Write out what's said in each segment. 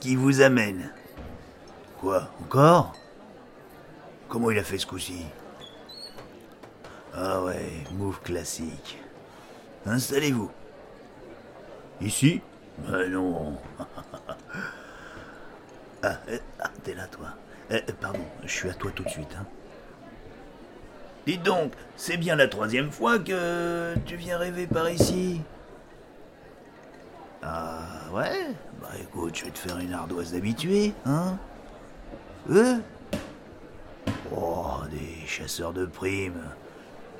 qui vous amène Quoi Encore? Comment il a fait ce coup-ci? Ah ouais, move classique. Installez-vous. Ici? Ben non. ah, euh, ah, t'es là toi. Euh, pardon, je suis à toi tout de suite. Hein. Dites donc, c'est bien la troisième fois que tu viens rêver par ici Ah ouais Bah écoute, je vais te faire une ardoise d'habitué, hein Eux? Oh, des chasseurs de primes.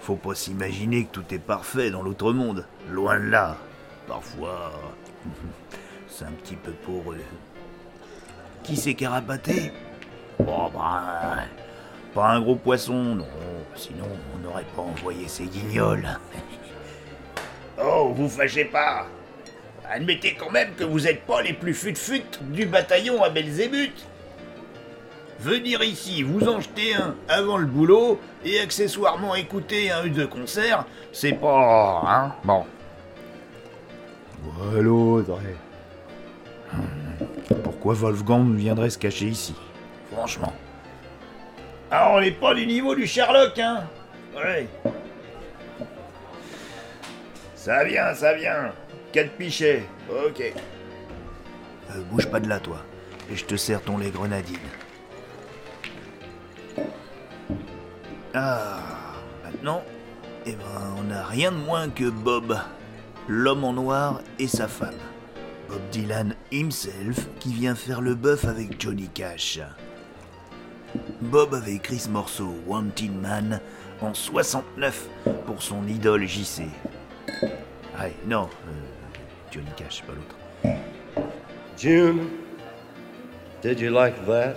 Faut pas s'imaginer que tout est parfait dans l'autre monde. Loin de là. Parfois, c'est un petit peu pour eux. Qui s'est carapaté Oh bah, pas un gros poisson, non. Sinon, on n'aurait pas envoyé ces guignols. oh, vous fâchez pas. Admettez quand même que vous n'êtes pas les plus fut-fut du bataillon à Belzébuth. Venir ici, vous en jeter un avant le boulot et accessoirement écouter un ou deux concerts, c'est pas. Hein Bon. l'autre. Pourquoi Wolfgang viendrait se cacher ici? Franchement. Ah, on n'est pas du niveau du Sherlock, hein Ouais. Ça vient, ça vient. Quatre pichets. Ok. Euh, bouge pas de là, toi. Et je te sers ton lait grenadine. Ah, maintenant, eh ben, on n'a rien de moins que Bob, l'homme en noir et sa femme. Bob Dylan himself qui vient faire le bœuf avec Johnny Cash. Bob avait écrit ce morceau Wanted Man en 69 pour son idole JC. Ah, non, euh, Johnny Cash, pas l'autre. June, did you like that?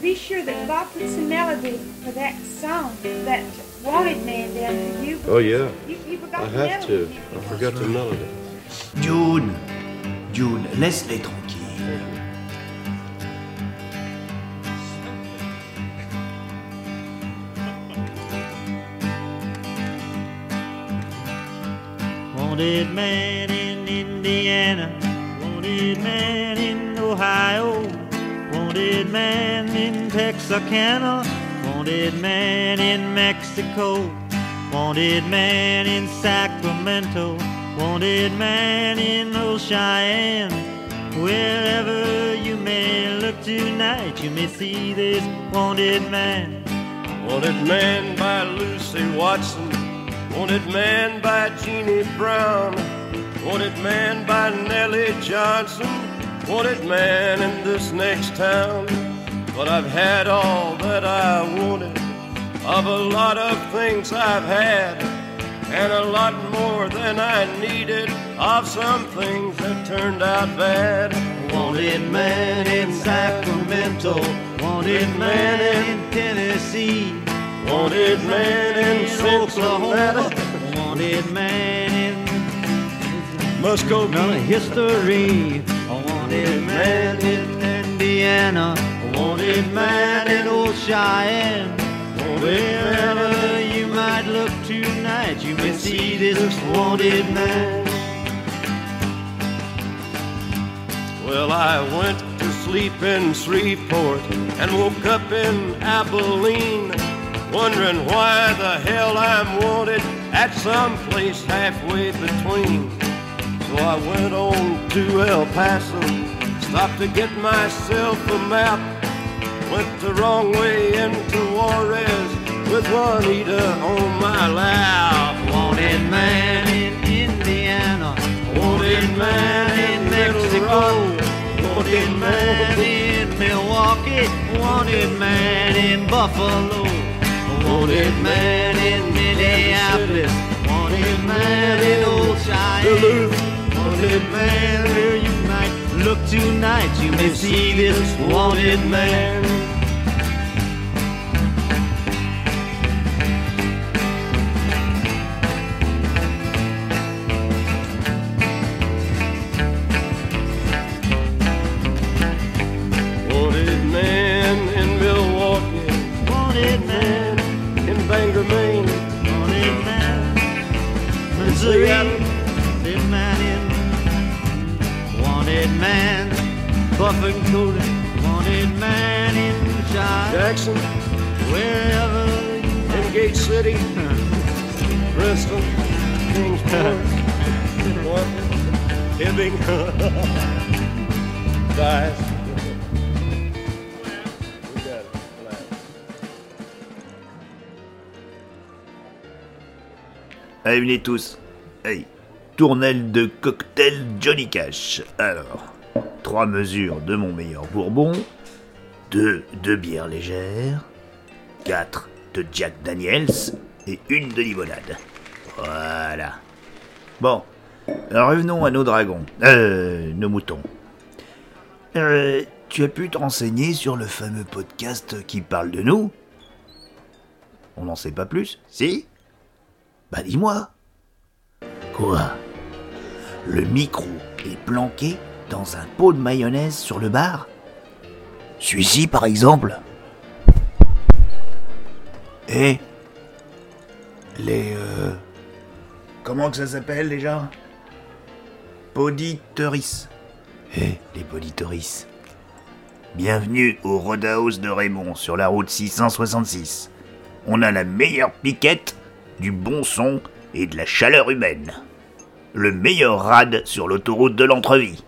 be sure that Bob puts the melody for that song, that Wanted Man down for you. Oh, yeah. You, you I have to. I forgot the melody. June, June, laisse-les tranquilles. Wanted man in Indiana, wanted man in Ohio, wanted man in Texarkana, wanted man in Mexico, wanted man in Sacramento. Wanted man in old Cheyenne. Wherever you may look tonight, you may see this wanted man. Wanted man by Lucy Watson. Wanted man by Jeannie Brown. Wanted man by Nellie Johnson. Wanted man in this next town. But I've had all that I wanted of a lot of things I've had and a lot more than I needed of some things that turned out bad. Wanted man in Sacramento, wanted man in Tennessee, wanted man in Oklahoma, wanted man in Muscogee, history, wanted man in Indiana, wanted man in Old Cheyenne. Wherever you might look tonight, you may see this wanted man. Well, I went to sleep in Shreveport and woke up in Abilene, wondering why the hell I'm wanted at some place halfway between. So I went on to El Paso, stopped to get myself a map. Went the wrong way into Juarez with Juanita on my lap. Wanted man in Indiana, wanted man in Mexico, wanted man in Milwaukee, wanted man in Buffalo, wanted man in Minneapolis, wanted man in Old Cheyenne, wanted man where you might look tonight, you may see this wanted man. Coffin coated, wanted man in Shire. Jackson, Wherever Engate City, Bristol, Kingsport, Norfolk, Hibbing, Dice. We got venez tous. Hey, tournelle de cocktail Johnny Cash. Alors, trois mesures de mon meilleur bourbon, deux de bière légère, quatre de Jack Daniels et une de limonade. Voilà. Bon, revenons à nos dragons. Euh, nos moutons. Euh, tu as pu te renseigner sur le fameux podcast qui parle de nous? On n'en sait pas plus Si? Bah dis-moi. Quoi? Le micro est planqué dans un pot de mayonnaise sur le bar Celui-ci par exemple Et les euh, comment que ça s'appelle déjà? Poditoris. Eh, les Poditoris. Bienvenue au Roadhouse de Raymond sur la route 666. On a la meilleure piquette, du bon son et de la chaleur humaine. Le meilleur rad sur l'autoroute de l'entrevie.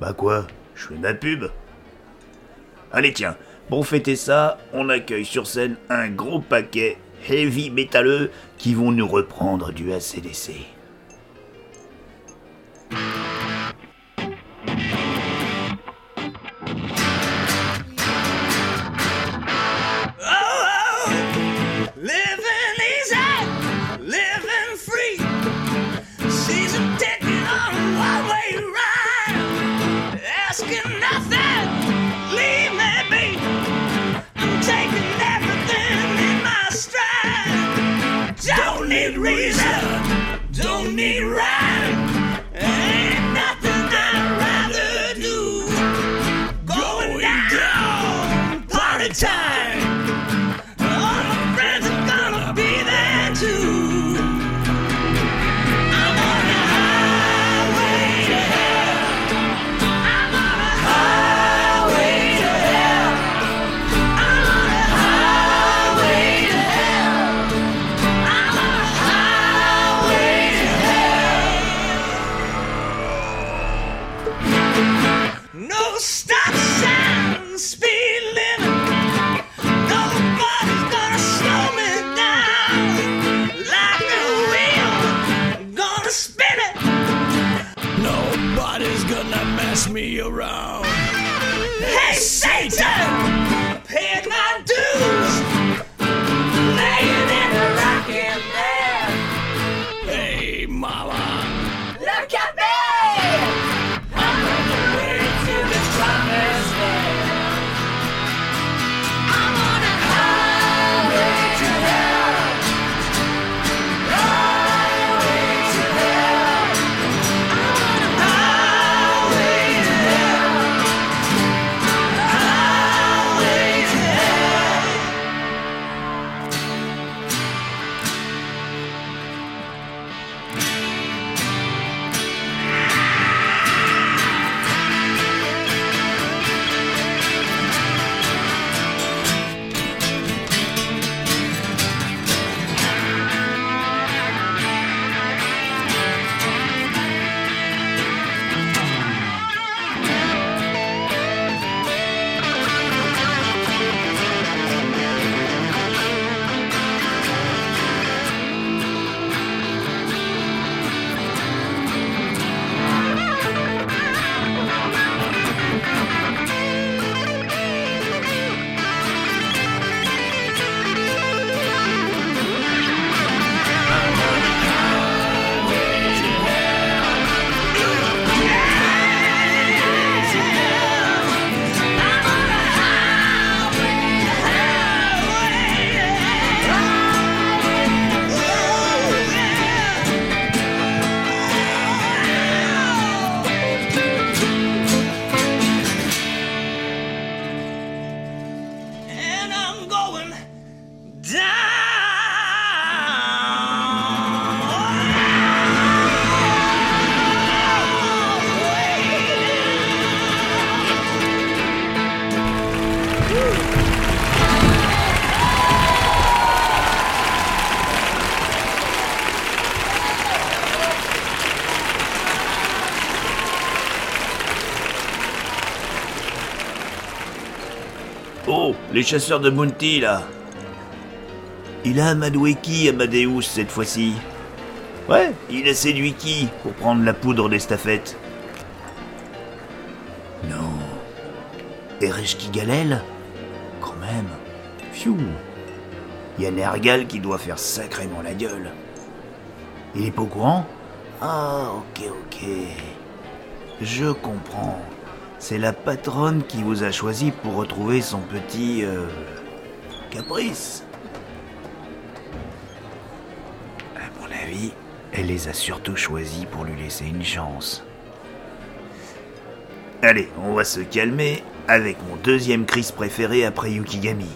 Bah quoi Je fais ma pub Allez tiens, pour fêter ça, on accueille sur scène un gros paquet heavy métalleux qui vont nous reprendre du ACDC. I'm going down. Les chasseurs de Bounty, là. Il a amadoué qui, Amadeus, cette fois-ci? Ouais, il a séduit qui pour prendre la poudre d'estafette Non. Ereshki Galel Quand même. Pfiou. Y a Nergal qui doit faire sacrément la gueule. Il est pas au courant? Ah, ok, ok. Je comprends. C'est la patronne qui vous a choisi pour retrouver son petit... euh, caprice. À mon avis, elle les a surtout choisis pour lui laisser une chance. Allez, on va se calmer avec mon deuxième Chris préféré après Yukigami.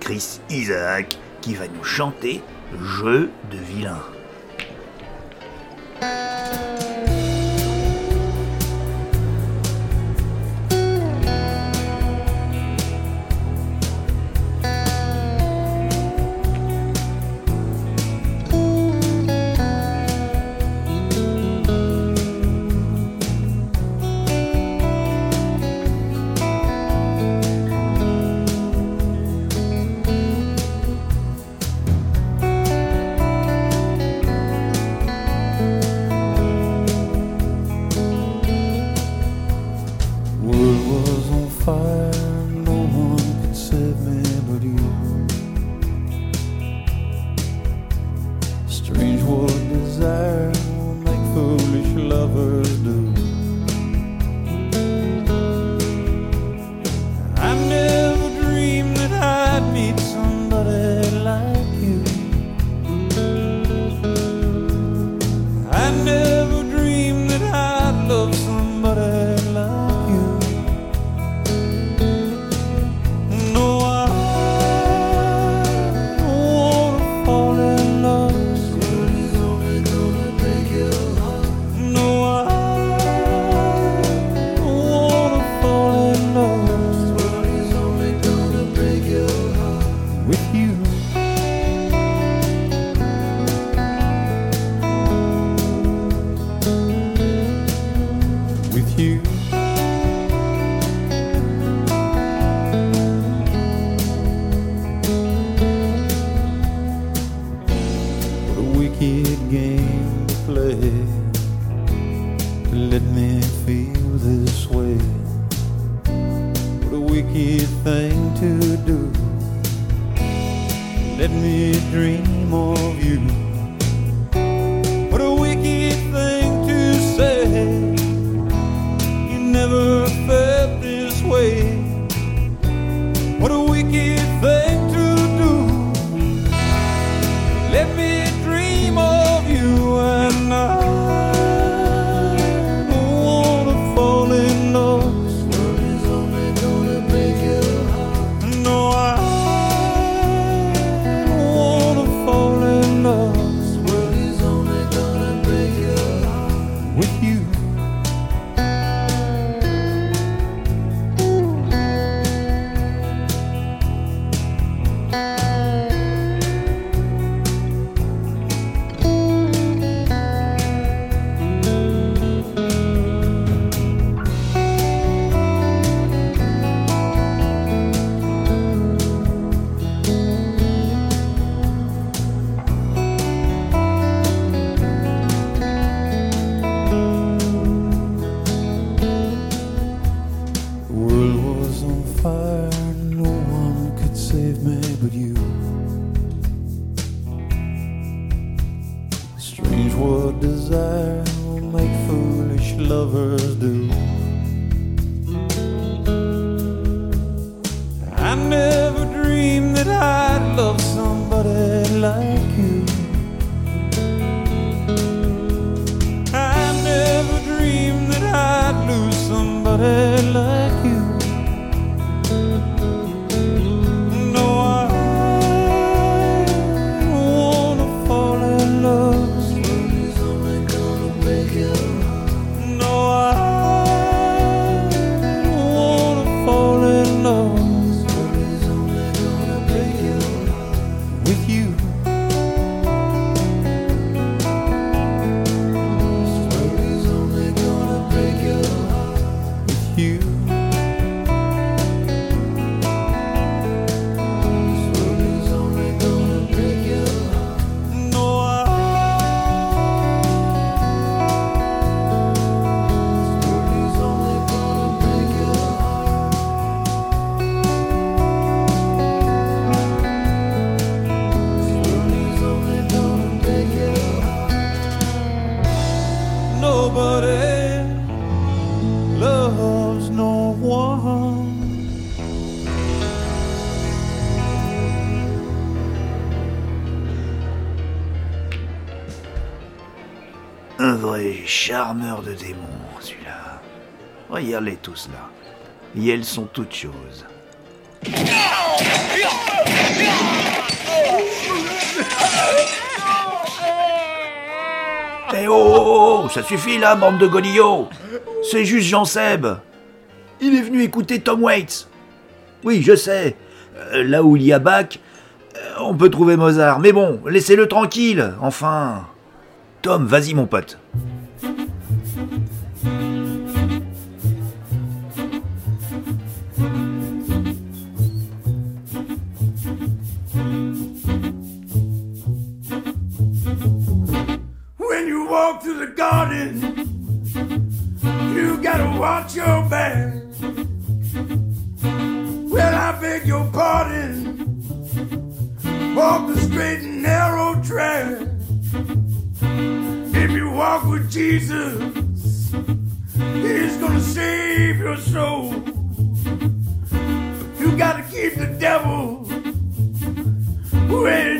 Chris Isaac qui va nous chanter Jeu de vilain. Wicked thing to do. Let me dream of you. Somebody charmeur de démons, celui-là. Regarde-les tous là. Et elles sont toutes choses. Eh oh, oh, oh, ça suffit là, bande de godillots C'est juste Jean Seb Il est venu écouter Tom Waits Oui, je sais. Euh, là où il y a Bach, euh, on peut trouver Mozart. Mais bon, laissez-le tranquille, enfin Tom, vas-y mon pote. Through the garden, you gotta watch your back. Well, I beg your pardon. Walk the straight and narrow track. If you walk with Jesus, He's gonna save your soul. You gotta keep the devil way down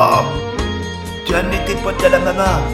Mom, dyan may tipot na lang,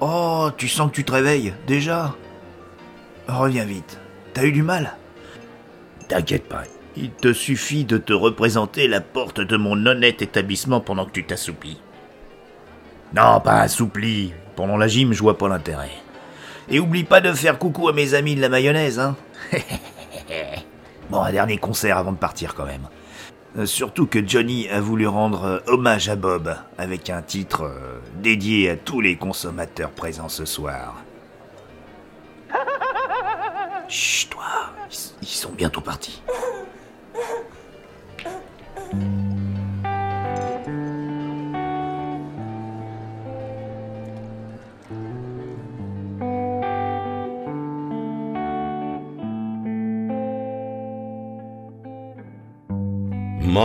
Oh, tu sens que tu te réveilles Déjà Reviens vite. T'as eu du mal? T'inquiète pas. Il te suffit de te représenter la porte de mon honnête établissement pendant que tu t'assoupis. Non, pas assoupli. Pendant la gym, je vois pas l'intérêt. Et oublie pas de faire coucou à mes amis de la mayonnaise, hein. bon, un dernier concert avant de partir quand même. Euh, Surtout que Johnny a voulu rendre euh, hommage à Bob avec un titre euh, dédié à tous les consommateurs présents ce soir. Chut, toi, ils, ils sont bientôt partis.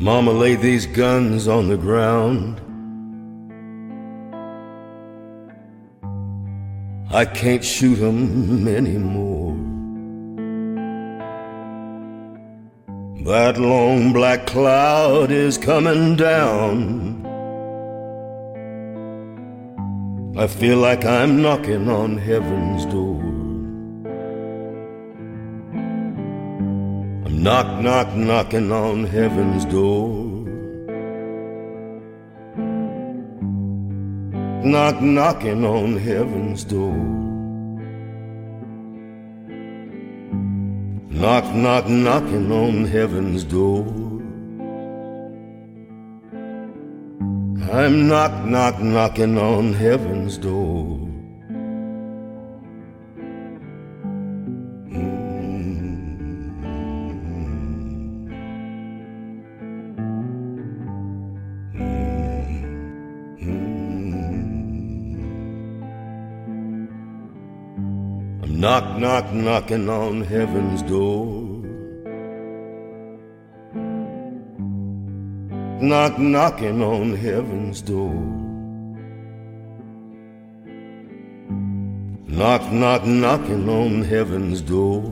Mama, laid these guns on the ground. I can't shoot them anymore. That long black cloud is coming down. I feel like I'm knocking on heaven's door. Knock, knock, knocking on heaven's door. Knock, knocking on heaven's door. Knock, knock, knocking on heaven's door. I'm knock, knock, knocking on heaven's door. Knock, knock, knocking on heaven's door. Knock, knocking on heaven's door. Knock, knock, knocking on heaven's door.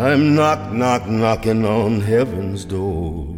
I'm knock, knock, knocking on heaven's door.